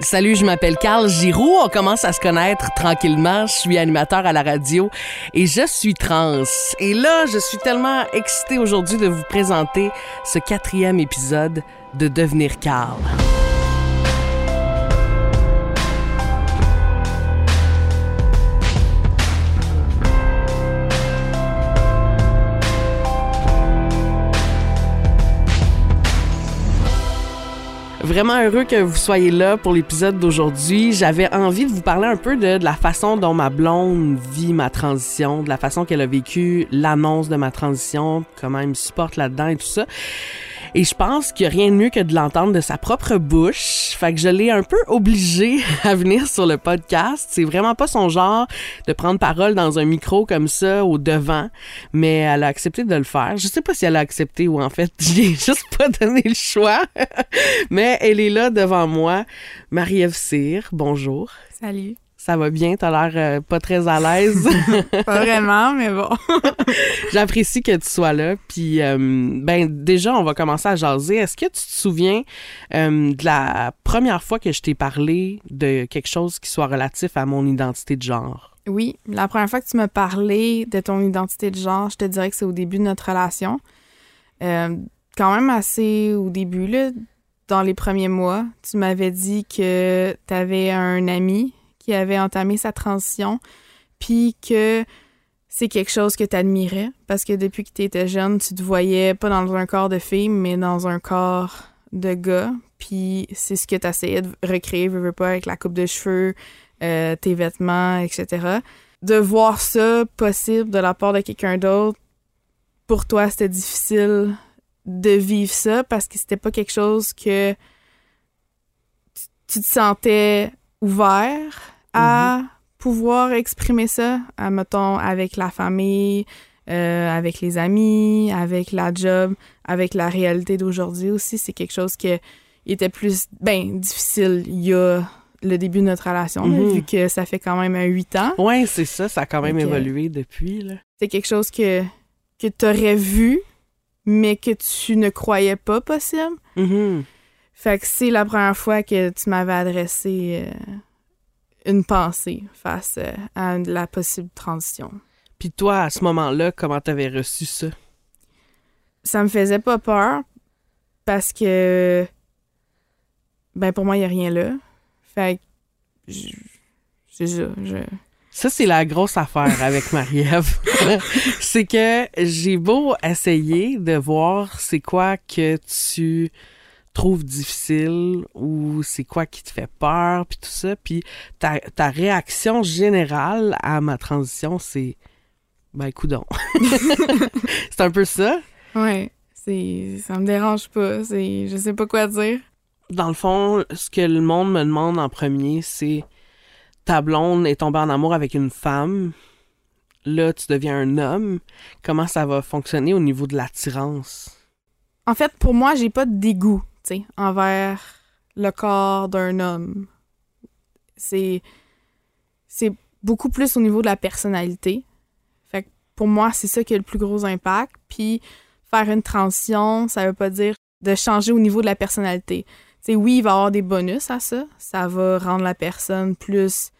Salut, je m'appelle Carl Giroux. On commence à se connaître tranquillement. Je suis animateur à la radio et je suis trans. Et là, je suis tellement excitée aujourd'hui de vous présenter ce quatrième épisode de Devenir Carl. Vraiment heureux que vous soyez là pour l'épisode d'aujourd'hui. J'avais envie de vous parler un peu de, la façon dont ma blonde vit ma transition, de la façon qu'elle a vécu l'annonce de ma transition, comment elle me supporte là-dedans et tout ça. Et je pense qu'il n'y a rien de mieux que de l'entendre de sa propre bouche. Fait que je l'ai un peu obligée à venir sur le podcast. C'est vraiment pas son genre de prendre parole dans un micro comme ça au devant, mais elle a accepté de le faire. Je sais pas si elle a accepté ou en fait, j'ai juste pas donné le choix. mais elle est là devant moi. Marie-Ève Cyr, bonjour. Salut. Ça va bien? T'as l'air euh, pas très à l'aise. pas vraiment, mais bon. J'apprécie que tu sois là. Puis, euh, ben, déjà, on va commencer à jaser. Est-ce que tu te souviens euh, de la première fois que je t'ai parlé de quelque chose qui soit relatif à mon identité de genre? Oui, la première fois que tu m'as parlé de ton identité de genre, je te dirais que c'est au début de notre relation. quand même assez au début, là, dans les premiers mois, tu m'avais dit que tu avais un ami qui avait entamé sa transition, puis que c'est quelque chose que tu admirais, parce que depuis que tu étais jeune, tu te voyais pas dans un corps de fille, mais dans un corps de gars, puis c'est ce que tu essayais de recréer, veux, veux pas, avec la coupe de cheveux, euh, tes vêtements, etc. De voir ça possible de la part de quelqu'un d'autre, pour toi, c'était difficile de vivre ça parce que c'était pas quelque chose que tu te sentais ouvert à mm-hmm. pouvoir exprimer ça, à, mettons, avec la famille, euh, avec les amis, avec la job, avec la réalité d'aujourd'hui aussi. C'est quelque chose qui était plus, ben, difficile il y a le début de notre relation, Mm-hmm. vu que ça fait quand même huit ans. Oui, c'est ça, ça a quand même Donc, évolué depuis. C'est quelque chose que, que tu aurais vu, mais que tu ne croyais pas possible. Mhm. Fait que c'est la première fois que tu m'avais adressé euh, une pensée face euh, à la possible transition. Puis toi, à ce moment-là, comment t'avais reçu ça? Ça me faisait pas peur parce que, ben pour moi, il n'y a rien là. Fait que, je- c'est ça. Je... Ça, c'est la grosse affaire avec Marie-Ève. c'est que j'ai beau essayer de voir c'est quoi que tu trouves difficile ou c'est quoi qui te fait peur, puis tout ça. Puis ta, ta réaction générale à ma transition, c'est ben, coudon. c'est un peu ça? Ouais, c'est, ça me dérange pas. C'est, je sais pas quoi dire. Dans le fond, ce que le monde me demande en premier, c'est ta blonde est tombée en amour avec une femme. Là, tu deviens un homme. Comment ça va fonctionner au niveau de l'attirance? En fait, pour moi, j'ai pas de dégoût, envers le corps d'un homme. C'est c'est beaucoup plus au niveau de la personnalité. Fait que pour moi, c'est ça qui a le plus gros impact. Puis faire une transition, ça veut pas dire de changer au niveau de la personnalité. Tu sais, oui, il va y avoir des bonus à ça. Ça va rendre la personne plus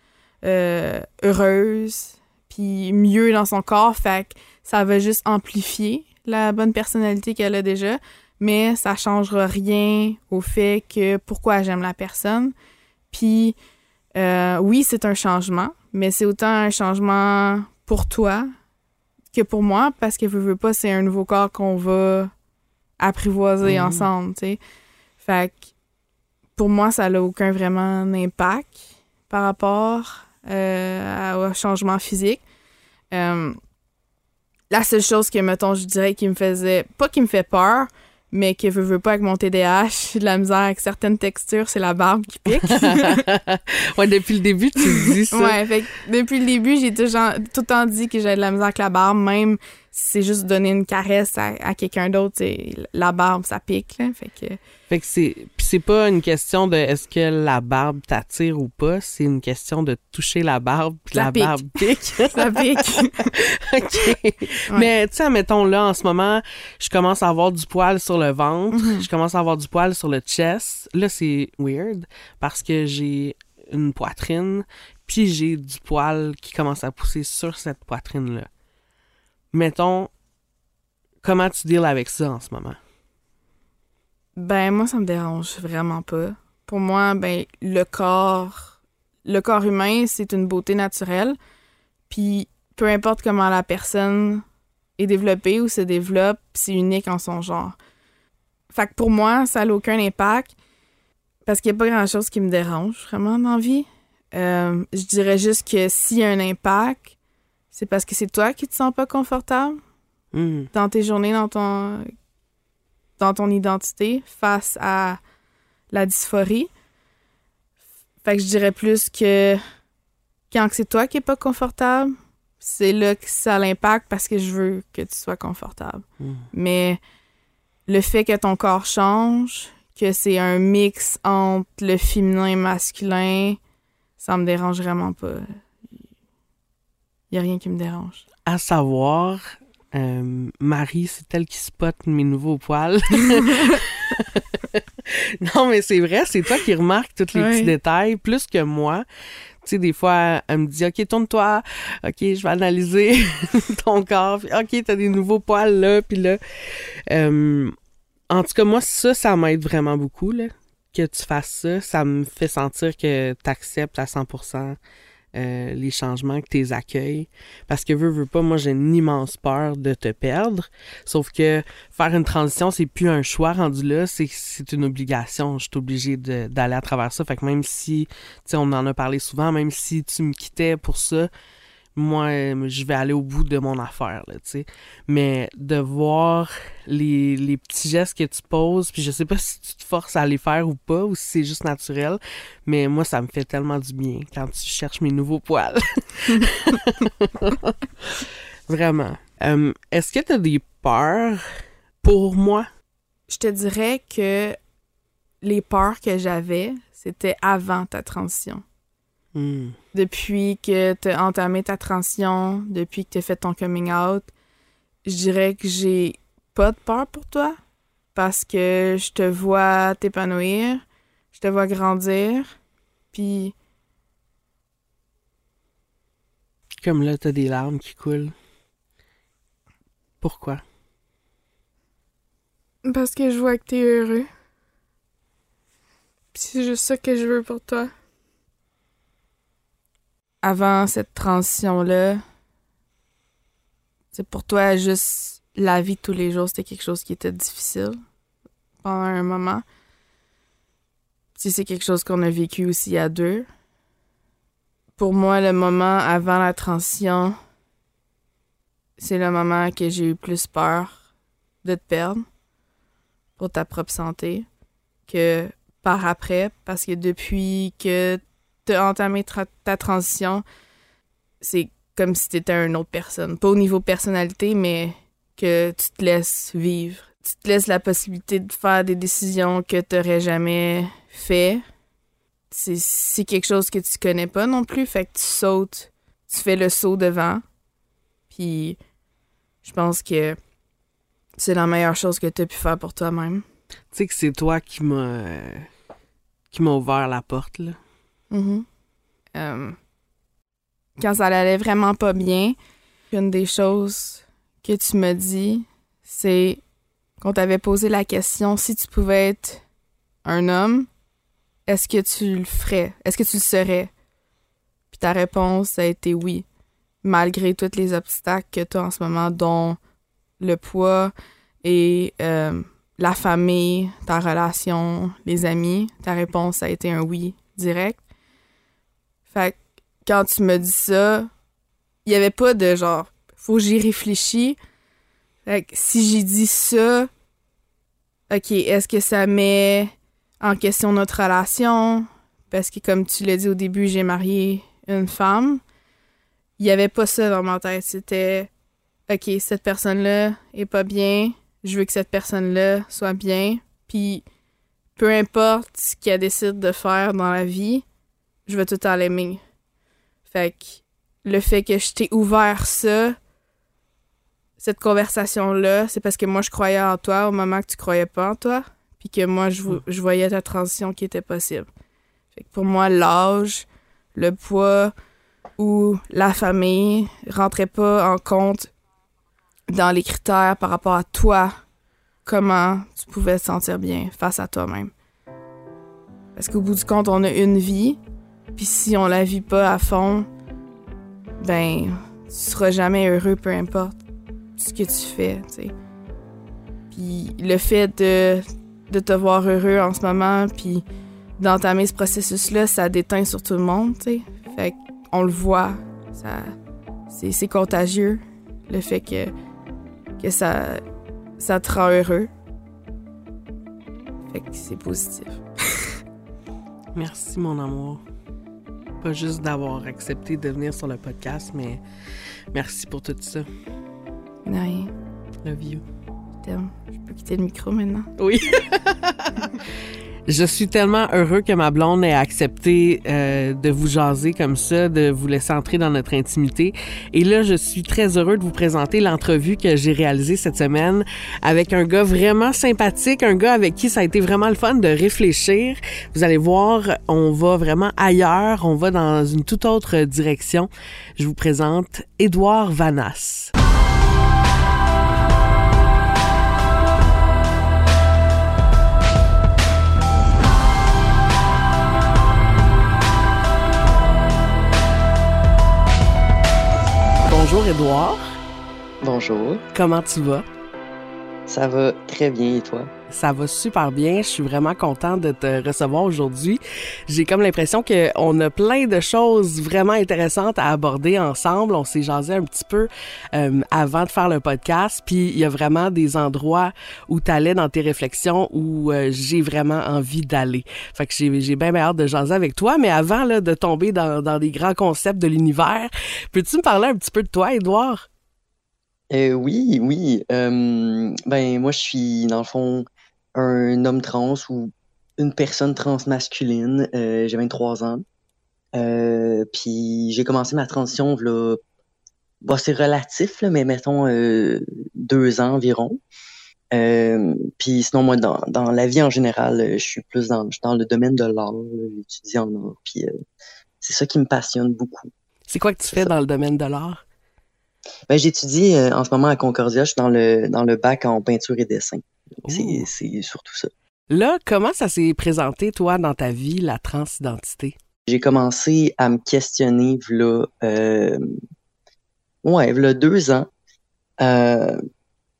euh, heureuse, puis mieux dans son corps. Fait que ça va juste amplifier la bonne personnalité qu'elle a déjà, mais ça changera rien au fait que pourquoi j'aime la personne. Puis euh, oui, c'est un changement, mais c'est autant un changement pour toi que pour moi, parce que veux, veux pas, c'est un nouveau corps qu'on va apprivoiser Mhm. ensemble, tu sais. Fait que pour moi, ça n'a aucun vraiment impact par rapport euh, au changement physique. Euh, la seule chose que, mettons, je dirais qui me faisait, pas qui me fait peur, mais que je veux pas avec mon TDAH, j'ai de la misère avec certaines textures, c'est la barbe qui pique. ouais, depuis le début, tu dis ça. ouais, fait que depuis le début, j'ai toujours tout le temps dit que j'avais de la misère avec la barbe, même si c'est juste donner une caresse à, à quelqu'un d'autre, c'est- la barbe, ça pique, là. Fait que, Fait que c'est. C'est pas une question de est-ce que la barbe t'attire ou pas, c'est une question de toucher la barbe puis la pique. barbe pique. Ça pique. OK. Mais tu sais, mettons là, en ce moment, je commence à avoir du poil sur le ventre, Mhm. je commence à avoir du poil sur le chest. Là, c'est weird parce que j'ai une poitrine, puis j'ai du poil qui commence à pousser sur cette poitrine-là. Mettons, comment tu deals avec ça en ce moment? Ben, moi, ça me dérange vraiment pas. Pour moi, ben, le corps, le corps humain, c'est une beauté naturelle. Puis, peu importe comment la personne est développée ou se développe, c'est unique en son genre. Fait que pour moi, ça n'a aucun impact parce qu'il n'y a pas grand-chose qui me dérange vraiment dans la vie. Euh, je dirais juste que s'il y a un impact, c'est parce que c'est toi qui te sens pas confortable Hmm. dans tes journées, dans ton, dans ton identité face à la dysphorie. Fait que je dirais plus que quand c'est toi qui es pas confortable, c'est là que ça a l'impact parce que je veux que tu sois confortable. Hmm. Mais le fait que ton corps change, que c'est un mix entre le féminin et masculin, ça me dérange vraiment pas. Il y a rien qui me dérange. À savoir, euh, Marie, c'est elle qui spot mes nouveaux poils. non, mais c'est vrai, c'est toi qui remarques tous les petits détails, plus que moi. Tu sais, des fois, elle me dit, OK, tourne-toi. OK, je vais analyser ton corps. Puis, OK, t'as des nouveaux poils là, puis là. Euh, en tout cas, moi, ça, ça m'aide vraiment beaucoup, là, que tu fasses ça. Ça me fait sentir que t'acceptes à 100% euh, les changements, que tu les accueilles. Parce que veux, veux pas, moi j'ai une immense peur de te perdre. Sauf que faire une transition, c'est plus un choix rendu là, c'est une obligation. Je suis obligée d'aller à travers ça. Fait que même si, tu sais, on en a parlé souvent, même si tu me quittais pour ça, moi, euh, je vais aller au bout de mon affaire, là, tu sais. Mais de voir les, les petits gestes que tu poses, puis je sais pas si tu te forces à les faire ou pas, ou si c'est juste naturel, mais moi, ça me fait tellement du bien quand tu cherches mes nouveaux poils. Vraiment. Euh, Est-ce que tu as des peurs pour moi? Je te dirais que les peurs que j'avais, c'était avant ta transition. Hmm. Depuis que tu as entamé ta transition, depuis que tu as fait ton coming out, je dirais que j'ai pas de peur pour toi parce que je te vois t'épanouir, je te vois grandir, puis comme là, t'as des larmes qui coulent. Pourquoi? parce que je vois que t'es heureux. C'est juste ça que je veux pour toi. Avant cette transition-là, c'est pour toi juste la vie de tous les jours, c'était quelque chose qui était difficile pendant un moment. Si c'est quelque chose qu'on a vécu aussi à deux. Pour moi, le moment avant la transition, c'est le moment que j'ai eu plus peur de te perdre pour ta propre santé que par après, parce que depuis que tu as entamé tra- ta transition, c'est comme si tu étais une autre personne. Pas au niveau personnalité, mais que tu te laisses vivre. Tu te laisses la possibilité de faire des décisions que tu n'aurais jamais fait. C'est quelque chose que tu connais pas non plus, fait que tu sautes, tu fais le saut devant. Puis je pense que c'est la meilleure chose que tu as pu faire pour toi-même. Tu sais que c'est toi qui m'a qui m'a ouvert la porte, là. Mhm. Euh, quand ça allait vraiment pas bien, une des choses que tu m'as dit, c'est qu'on t'avait posé la question si tu pouvais être un homme, est-ce que tu le ferais? Est-ce que tu le serais? Puis ta réponse a été oui, malgré tous les obstacles que tu as en ce moment, dont le poids et euh, la famille, ta relation, les amis. Ta réponse a été un oui direct. Fait que quand tu me dis ça, il y avait pas de genre, faut que j'y réfléchisse. Fait que si j'ai dit ça, ok, est-ce que ça met en question notre relation? Parce que comme tu l'as dit au début, j'ai marié une femme. Il y avait pas ça dans ma tête. C'était, ok, cette personne-là est pas bien. Je veux que cette personne-là soit bien. Puis peu importe ce qu'elle décide de faire dans la vie, je vais tout le temps l'aimer. Fait que le fait que je t'ai ouvert ça, cette conversation-là, c'est parce que moi, je croyais en toi au moment que tu croyais pas en toi, puis que moi, je, vo- je voyais ta transition qui était possible. Fait que pour moi, l'âge, le poids ou la famille rentrait pas en compte dans les critères par rapport à toi, comment tu pouvais te sentir bien face à toi-même. Parce qu'au bout du compte, on a une vie, puis si on la vit pas à fond, ben, tu seras jamais heureux, peu importe ce que tu fais, tu. Puis le fait de, te voir heureux en ce moment, puis d'entamer ce processus-là, ça déteint sur tout le monde, tu. Fait qu'on le voit, ça, c'est, contagieux, le fait que, que ça, ça te rend heureux. Fait que c'est positif. Merci, mon amour. Pas juste d'avoir accepté de venir sur le podcast, mais merci pour tout ça. De rien, Love you. Je peux quitter le micro maintenant. Oui. Je suis tellement heureux que ma blonde ait accepté euh, de vous jaser comme ça, de vous laisser entrer dans notre intimité. Et là, je suis très heureux de vous présenter l'entrevue que j'ai réalisée cette semaine avec un gars vraiment sympathique, un gars avec qui ça a été vraiment le fun de réfléchir. Vous allez voir, on va vraiment ailleurs, on va dans une toute autre direction. Je vous présente Édouard Vanas. Bonjour Édouard, Bonjour, comment tu vas? Ça va très bien et toi? Ça va super bien. Je suis vraiment contente de te recevoir aujourd'hui. J'ai comme l'impression qu'on a plein de choses vraiment intéressantes à aborder ensemble. On s'est jasé un petit peu euh, avant de faire le podcast. Puis il y a vraiment des endroits où tu allais dans tes réflexions où euh, j'ai vraiment envie d'aller. Fait que j'ai, bien, hâte de jaser avec toi. Mais avant là, de tomber dans, dans des grands concepts de l'univers, peux-tu me parler un petit peu de toi, Édouard? Euh, oui, oui. euh, ben, moi, je suis, dans le fond, un homme trans ou une personne trans masculine. Euh, j'ai 23 ans. Euh, puis j'ai commencé ma transition, là, bon, c'est relatif, là, mais mettons euh, deux ans environ. Euh, puis sinon, moi, dans, dans la vie en général, je suis plus dans, dans le domaine de l'art. J'étudie en art. Puis euh, c'est ça qui me passionne beaucoup. C'est quoi que tu fais dans le domaine de l'art? Ben, j'étudie euh, en ce moment à Concordia. Je suis dans le, dans le bac en peinture et dessin. C'est, surtout ça. Là, comment ça s'est présenté, toi, dans ta vie, la transidentité? J'ai commencé à me questionner, v'là, euh, ouais, v'là deux ans. Euh,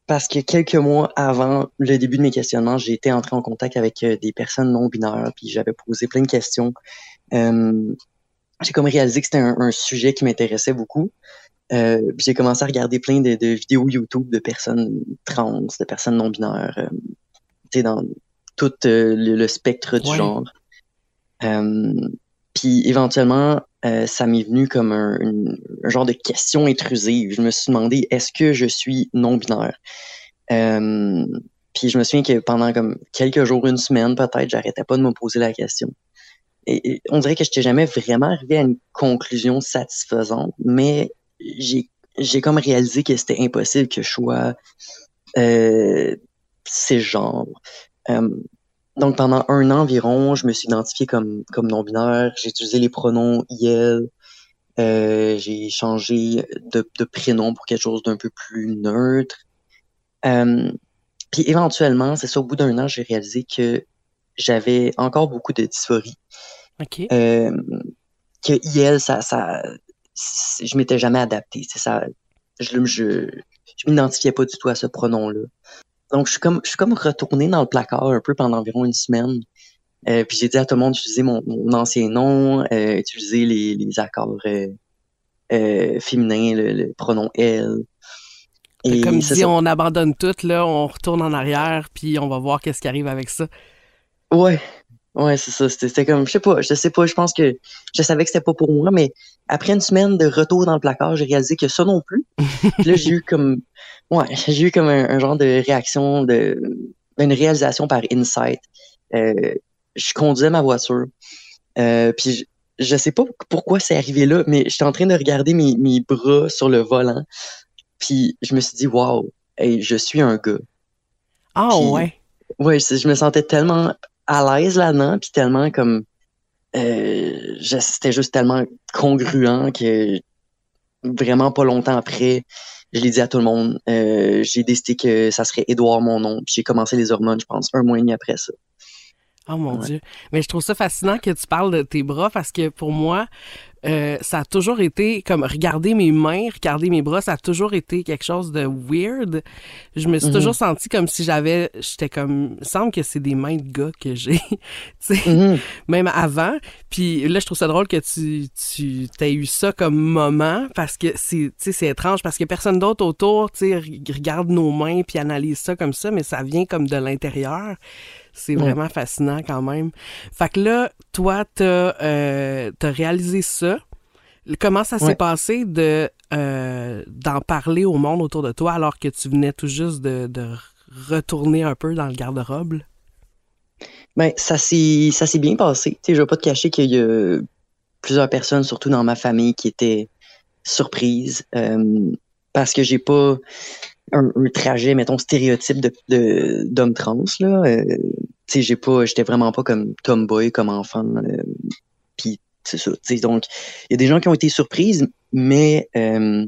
parce que quelques mois avant le début de mes questionnements, j'ai été entré en contact avec euh, des personnes non binaires, puis j'avais posé plein de questions. Euh, j'ai comme réalisé que c'était un, un sujet qui m'intéressait beaucoup. Euh, j'ai commencé à regarder plein de, de vidéos YouTube de personnes trans, de personnes non binaires, euh, tu sais, dans tout euh, le, le spectre du Ouais. genre. Euh, puis éventuellement, ça m'est venu comme un, une- un genre de question intrusive. Je me suis demandé, est-ce que je suis non-binaire? Euh, puis je me souviens que pendant comme quelques jours, une semaine peut-être, j'arrêtais pas de me poser la question. Et, et on dirait que je n'étais jamais vraiment arrivé à une conclusion satisfaisante, mais j'ai j'ai comme réalisé que c'était impossible que je sois euh, ces genres. Euh, donc pendant un an environ, je me suis identifié comme comme non binaire. J'ai utilisé les pronoms IL. Euh, j'ai changé de, de prénom pour quelque chose d'un peu plus neutre. Euh, puis éventuellement, c'est ça, au bout d'un an, j'ai réalisé que j'avais encore beaucoup de dysphorie. OK. Euh, que IL, ça, ça, je m'étais jamais adapté. C'est ça, je, je, je m'identifiais pas du tout à ce pronom-là. Donc, je suis comme, je suis comme retourné dans le placard un peu pendant environ une semaine. Euh, puis j'ai dit à tout le monde d'utiliser mon, mon ancien nom, euh, utiliser les, les accords euh, euh, féminins, le, le pronom elle. Et Comme ça. on abandonne tout, là, on retourne en arrière, puis on va voir qu'est-ce qui arrive avec ça. Ouais, ouais, c'est ça. C'était comme, je sais pas, je sais pas, je pense que je savais que c'était pas pour moi, mais après une semaine de retour dans le placard, j'ai réalisé que ça non plus. Puis là, j'ai eu comme, ouais, j'ai eu comme un, un genre de réaction, de, une réalisation par insight. euh, je conduisais ma voiture. Euh, puis je, je sais pas pourquoi c'est arrivé là, mais j'étais en train de regarder mes, mes bras sur le volant. Puis je me suis dit, waouh, hey, je suis un gars. Ah Puis- ouais. Ouais, je, je me sentais tellement à l'aise là-dedans, puis tellement comme euh, c'était juste tellement congruent que vraiment pas longtemps après, je l'ai dit à tout le monde. euh, j'ai décidé que ça serait Édouard mon nom, puis j'ai commencé les hormones, je pense, un mois et demi après ça. Oh mon Ouais. Dieu. Mais je trouve ça fascinant que tu parles de tes bras parce que pour moi, euh, ça a toujours été comme regarder mes mains, regarder mes bras, ça a toujours été quelque chose de weird. Je me suis toujours senti comme si j'avais, j'étais comme, il me semble que c'est des mains de gars que j'ai, tu sais, Mhm. même avant. Puis là, je trouve ça drôle que tu, tu aies eu ça comme moment parce que c'est, tu sais, c'est étrange parce que personne d'autre autour, tu sais, re- regarde nos mains puis analyse ça comme ça, mais ça vient comme de l'intérieur. C'est Ouais. vraiment fascinant quand même. Fait que là, toi, t'as euh, t'as réalisé ça. Comment ça s'est Ouais. passé de euh, d'en parler au monde autour de toi alors que tu venais tout juste de, de retourner un peu dans le garde-robe? Ben, ça s'est ça s'est bien passé. Sais, je vais pas te cacher qu'il y a plusieurs personnes, surtout dans ma famille, qui étaient surprises euh, parce que j'ai pas un, trajet, mettons, stéréotype de de- d'homme trans là. Euh, tu sais, j'ai pas, j'étais vraiment pas comme tomboy comme enfant. Euh, Puis c'est ça. Tu sais, donc il y a des gens qui ont été surprises, mais euh,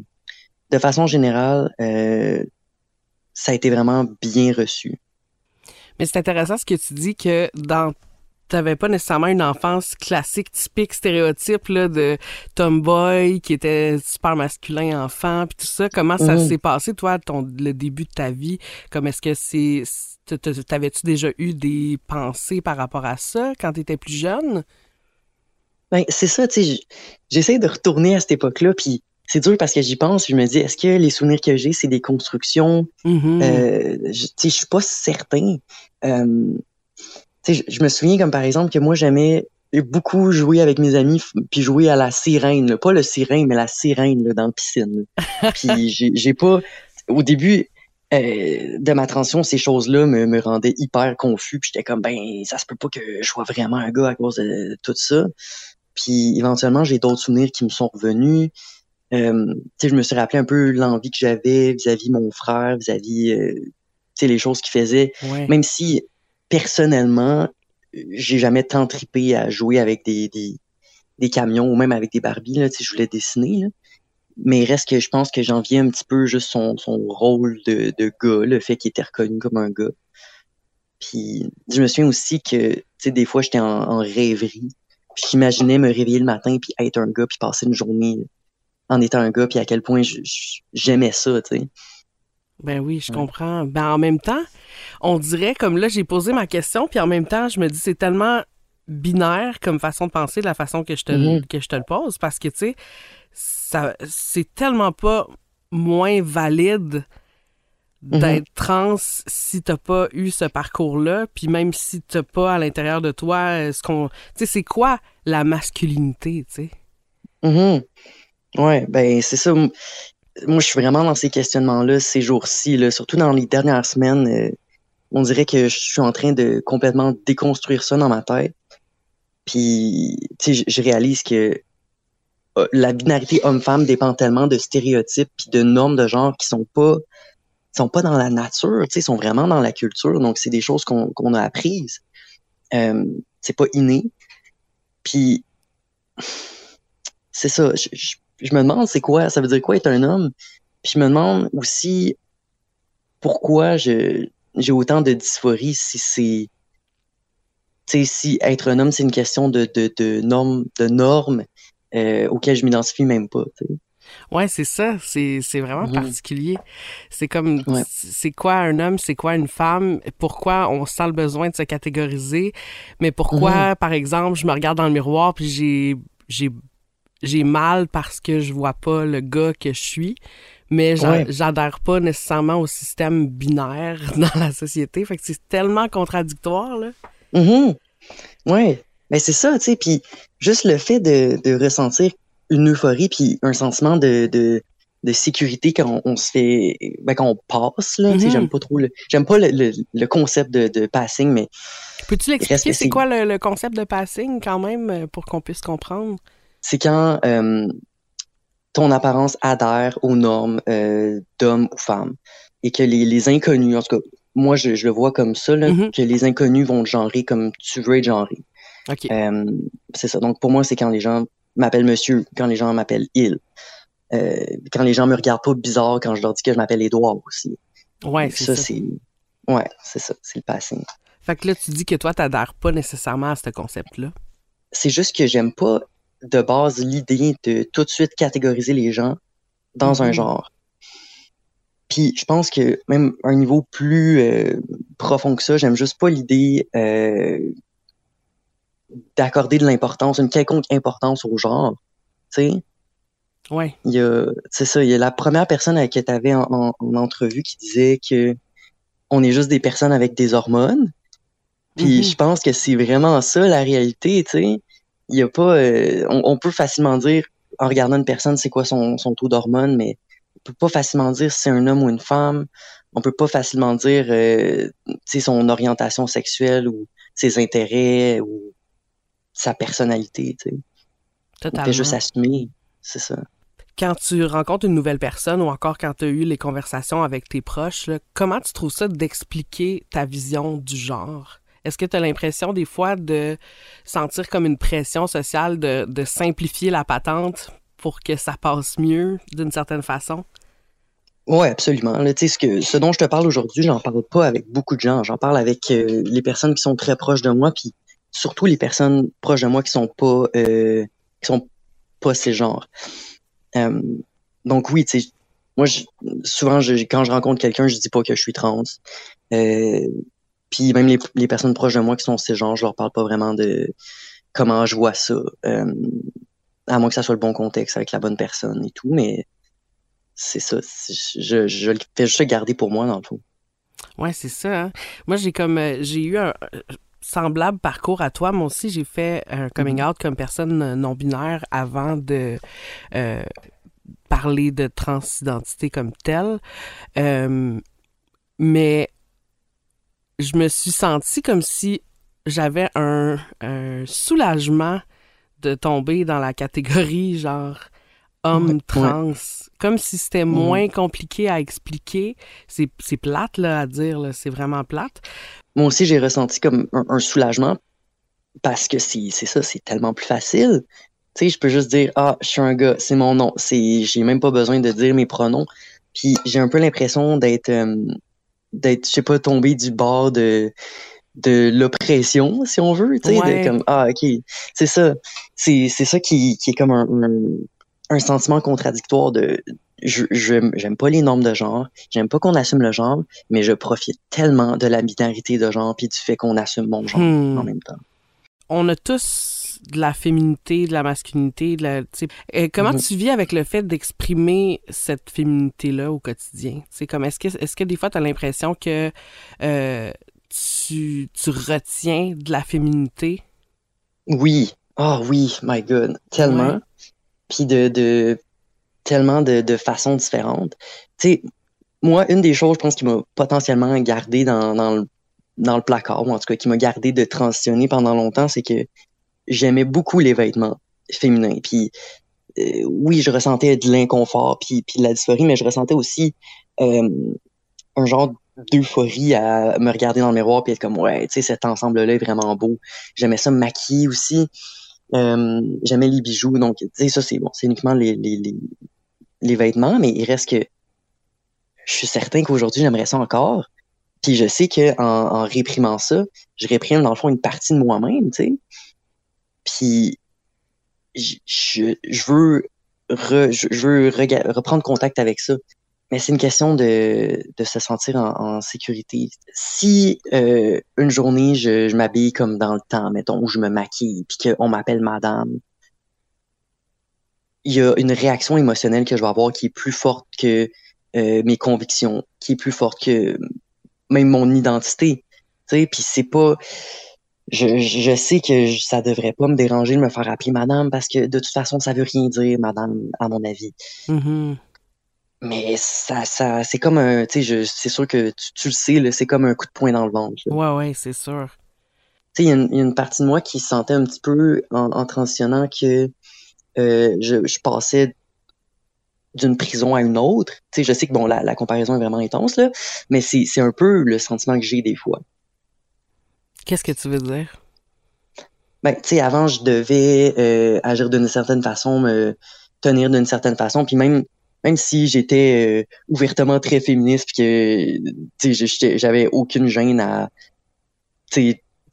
de façon générale, euh, ça a été vraiment bien reçu. Mais c'est intéressant ce que tu dis que dans t'avais pas nécessairement une enfance classique, typique, stéréotype là, de tomboy qui était super masculin enfant, puis tout ça. Comment ça Mhm. s'est passé, toi, ton, le début de ta vie? Comme est-ce que c'est... T'avais-tu déjà eu des pensées par rapport à ça quand t'étais plus jeune? Ben, c'est ça, tu sais, j'essaie de retourner à cette époque-là, puis c'est dur parce que j'y pense, je me dis, est-ce que les souvenirs que j'ai, c'est des constructions? Mhm. Euh, tu sais, je suis pas certain. Euh, je, je me souviens comme par exemple que moi, j'aimais beaucoup jouer avec mes amis, puis jouer à la sirène, là. pas le sirène, mais la sirène là, dans la piscine. puis j'ai pas, au début euh, de ma transition, ces choses-là me, me rendaient hyper confus, puis j'étais comme, ben, ça se peut pas que je sois vraiment un gars à cause de tout ça. Puis éventuellement, j'ai d'autres souvenirs qui me sont revenus. Euh, tu sais, je me suis rappelé un peu l'envie que j'avais vis-à-vis de mon frère, vis-à-vis, euh, tu sais, les choses qu'il faisait. Ouais. Même si, personnellement, j'ai jamais tant tripé à jouer avec des, des, des camions ou même avec des Barbies, sais, je voulais dessiner, là. Mais reste que je pense que j'enviais un petit peu juste son, son rôle de, de gars, le fait qu'il était reconnu comme un gars. Puis je me souviens aussi que, tu des fois, j'étais en, rêverie. J'imaginais me réveiller le matin puis être un gars puis passer une journée en étant un gars puis à quel point j'aimais ça, tu sais. Ben oui, je comprends. Ben en même temps, on dirait comme là j'ai posé ma question, puis en même temps je me dis c'est tellement binaire comme façon de penser de la façon que je te le- Mhm. que je te le pose parce que tu sais ça c'est tellement pas moins valide d'être trans si t'as pas eu ce parcours-là, puis même si t'as pas à l'intérieur de toi euh, ce qu'on, tu sais, c'est quoi la masculinité, tu sais? Mhm. Ouais, ben c'est ça. Moi, je suis vraiment dans ces questionnements-là ces jours-ci, surtout dans les dernières semaines. euh, on dirait que je suis en train de complètement déconstruire ça dans ma tête. Puis, tu sais, je- réalise que euh, la binarité homme-femme dépend tellement de stéréotypes puis de normes de genre qui sont pas sont pas dans la nature, tu sais, sont vraiment dans la culture. Donc, c'est des choses qu'on a apprises. Euh, c'est pas inné. Puis, c'est ça. Je- je me demande c'est quoi, ça veut dire quoi être un homme? Puis je me demande aussi pourquoi j'ai autant de dysphorie si c'est si être un homme c'est une question de de de normes de normes euh, auxquelles je m'identifie même pas. tu sais. Ouais, c'est ça. C'est, vraiment Mhm. particulier. C'est comme, Ouais. c'est quoi un homme, c'est quoi une femme, pourquoi on sent le besoin de se catégoriser, mais pourquoi, par exemple, je me regarde dans le miroir puis j'ai, j'ai, mal parce que je vois pas le gars que je suis, mais j'a- Ouais. j'adhère pas nécessairement au système binaire dans la société. Fait que c'est tellement contradictoire, là. Mhm. Ouais, ben c'est ça, tu sais, puis juste le fait de, de ressentir une euphorie puis un sentiment de, de de sécurité quand on, se fait ben, quand on passe là Mhm. j'aime pas trop le j'aime pas le, le, le concept de, de passing mais Peux-tu l'expliquer, que c'est quoi le, le concept de passing quand même pour qu'on puisse comprendre? C'est quand euh, ton apparence adhère aux normes euh, d'homme ou femme et que les, les inconnus en tout cas moi je, je le vois comme ça là, Mhm. que les inconnus vont te genrer comme tu veux être genré OK. Euh, c'est ça. Donc pour moi, c'est quand les gens m'appellent monsieur, quand les gens m'appellent il. Euh, quand les gens me regardent pas bizarre quand je leur dis que je m'appelle Édouard aussi. ouais, c'est ça, ça. c'est. Ouais, c'est ça, c'est le passing. Fait que là, tu dis que toi, t'adhères pas nécessairement à ce concept-là. C'est juste que j'aime pas de base l'idée de tout de suite catégoriser les gens dans un Mhm. genre. Puis je pense que même à un niveau plus euh, profond que ça, j'aime juste pas l'idée euh, d'accorder de l'importance, une quelconque importance au genre. Tu sais, Ouais. il y a, c'est ça, il y a la première personne avec qui tu avais en, en- en entrevue qui disait que on est juste des personnes avec des hormones. Puis Mhm. je pense que c'est vraiment ça la réalité, tu sais. Il y a pas, euh, on, on peut facilement dire en regardant une personne c'est quoi son, son taux d'hormones, mais on peut pas facilement dire si c'est un homme ou une femme. On peut pas facilement dire, euh, tu sais, son orientation sexuelle ou ses intérêts ou sa personnalité, tu sais. On Totalement. fait juste assumer, c'est ça. Quand tu rencontres une nouvelle personne ou encore quand tu as eu les conversations avec tes proches, là, comment tu trouves ça d'expliquer ta vision du genre? Est-ce que tu as l'impression des fois de sentir comme une pression sociale de, simplifier la patente pour que ça passe mieux d'une certaine façon? Ouais, absolument. Ce que, ce dont je te parle aujourd'hui, j'en parle pas avec beaucoup de gens. J'en parle avec euh, les personnes qui sont très proches de moi, puis surtout les personnes proches de moi qui sont pas, euh, qui sont pas ces genres. Euh, donc oui, tu sais, moi, souvent, quand je rencontre quelqu'un, je dis pas que je suis trans. Euh, puis même les, les personnes proches de moi qui sont ces genres, je leur parle pas vraiment de comment je vois ça. Euh, à moins que ça soit le bon contexte avec la bonne personne et tout, mais c'est ça. Je, je le fais juste garder pour moi, dans le fond. Ouais, c'est ça. hein. Moi, j'ai comme euh, j'ai eu un semblable parcours à toi. Moi aussi, j'ai fait un coming out comme personne non binaire avant de euh, parler de transidentité comme telle. Euh, mais je me suis sentie comme si j'avais un, un soulagement de tomber dans la catégorie genre homme Ouais, trans, comme si c'était Mhm. moins compliqué à expliquer. C'est plate là à dire, là, c'est vraiment plate. Moi aussi, j'ai ressenti comme un, un soulagement parce que c'est c'est ça, c'est tellement plus facile. Tu sais, je peux juste dire ah, je suis un gars, c'est mon nom. J'ai même pas besoin de dire mes pronoms. Puis j'ai un peu l'impression d'être euh, d'être je sais pas tombé du bord de de l'oppression si on veut, tu sais, Ouais. de comme ah OK, c'est ça. C'est c'est ça qui qui est comme un, un un sentiment contradictoire de je je- j'aime pas les normes de genre, j'aime pas qu'on assume le genre, mais je profite tellement de la binarité de genre puis du fait qu'on assume mon genre Hmm. en même temps. On a tous de la féminité, de la masculinité, de la. Euh, comment Mhm. tu vis avec le fait d'exprimer cette féminité-là au quotidien? Comme, est-ce que, est-ce que des fois, tu as l'impression que euh, tu, tu retiens de la féminité? Oui, ah oui, my God, tellement. Ouais. Puis de, de tellement de, de façons différentes. Tu sais, moi, une des choses, je pense, qui m'a potentiellement gardé dans, dans, le, dans le placard, ou en tout cas qui m'a gardé de transitionner pendant longtemps, c'est que j'aimais beaucoup les vêtements féminins. Puis euh, oui, je ressentais de l'inconfort, puis, puis de la dysphorie, mais je ressentais aussi euh, un genre d'euphorie à me regarder dans le miroir puis être comme ouais, tu sais, cet ensemble-là est vraiment beau. J'aimais ça me maquiller aussi. Euh, j'aimais les bijoux, donc tu sais, ça c'est bon, c'est uniquement les, les, les, vêtements, mais il reste que je suis certain qu'aujourd'hui j'aimerais ça encore. Puis je sais que en, en réprimant ça, je réprime dans le fond une partie de moi-même, tu sais. Puis je, veux reprendre contact avec ça. Mais c'est une question de, se sentir en, sécurité. Si euh, une journée, je, je m'habille comme dans le temps, mettons, où je me maquille, puis qu'on m'appelle madame, il y a une réaction émotionnelle que je vais avoir qui est plus forte que euh, mes convictions, qui est plus forte que même mon identité. Tu sais, puis c'est pas... Je, je sais que je- ça devrait pas me déranger de me faire appeler madame parce que de toute façon, ça veut rien dire, madame, à mon avis. Mhm. mais ça, ça, c'est comme un, tu sais, c'est sûr que tu, le sais, c'est comme un coup de poing dans le ventre. Ouais, ouais, c'est sûr. Tu sais, il y, a une partie de moi qui sentait un petit peu en, transitionnant que euh, je, je, passais d'une prison à une autre. Tu sais, je sais que bon, la, la comparaison est vraiment intense là, mais c'est un peu le sentiment que j'ai des fois. Qu'est-ce que tu veux dire? Ben, tu sais, avant, je devais euh, agir d'une certaine façon, me tenir d'une certaine façon, puis même même si j'étais euh, ouvertement très féministe, puis que j'avais aucune gêne à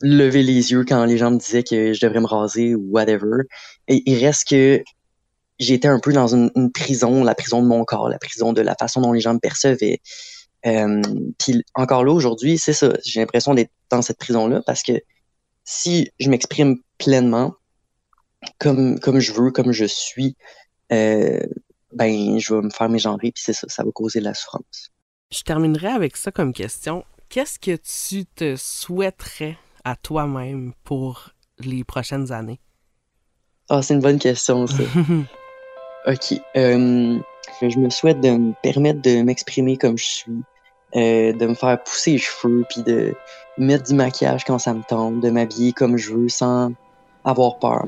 lever les yeux quand les gens me disaient que je devrais me raser ou whatever. Et il reste que j'étais un peu dans une, prison, la prison de mon corps, la prison de la façon dont les gens me percevaient. Euh, puis encore là aujourd'hui, c'est ça. J'ai l'impression d'être dans cette prison-là parce que si je m'exprime pleinement, comme comme je veux, comme je suis, euh, ben je vais me faire mégenrer puis c'est ça, ça va causer de la souffrance. Je terminerai avec ça comme question. Qu'est-ce que tu te souhaiterais à toi-même pour les prochaines années? Ah, c'est une bonne question, ça. OK. Euh, je me souhaite de me permettre de m'exprimer comme je suis, euh, de me faire pousser les cheveux, puis de mettre du maquillage quand ça me tombe, de m'habiller comme je veux sans avoir peur.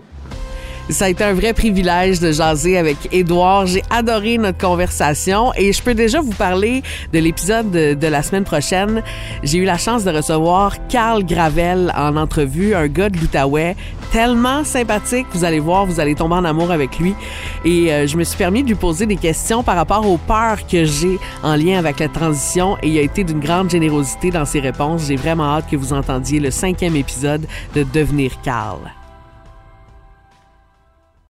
Ça a été un vrai privilège de jaser avec Édouard. J'ai adoré notre conversation et je peux déjà vous parler de l'épisode de, la semaine prochaine. J'ai eu la chance de recevoir Carl Gravel en entrevue, un gars de l'Outaouais, tellement sympathique. Vous allez voir, vous allez tomber en amour avec lui. Et euh, je me suis permis de lui poser des questions par rapport aux peurs que j'ai en lien avec la transition et il a été d'une grande générosité dans ses réponses. J'ai vraiment hâte que vous entendiez le cinquième épisode de Devenir Carl.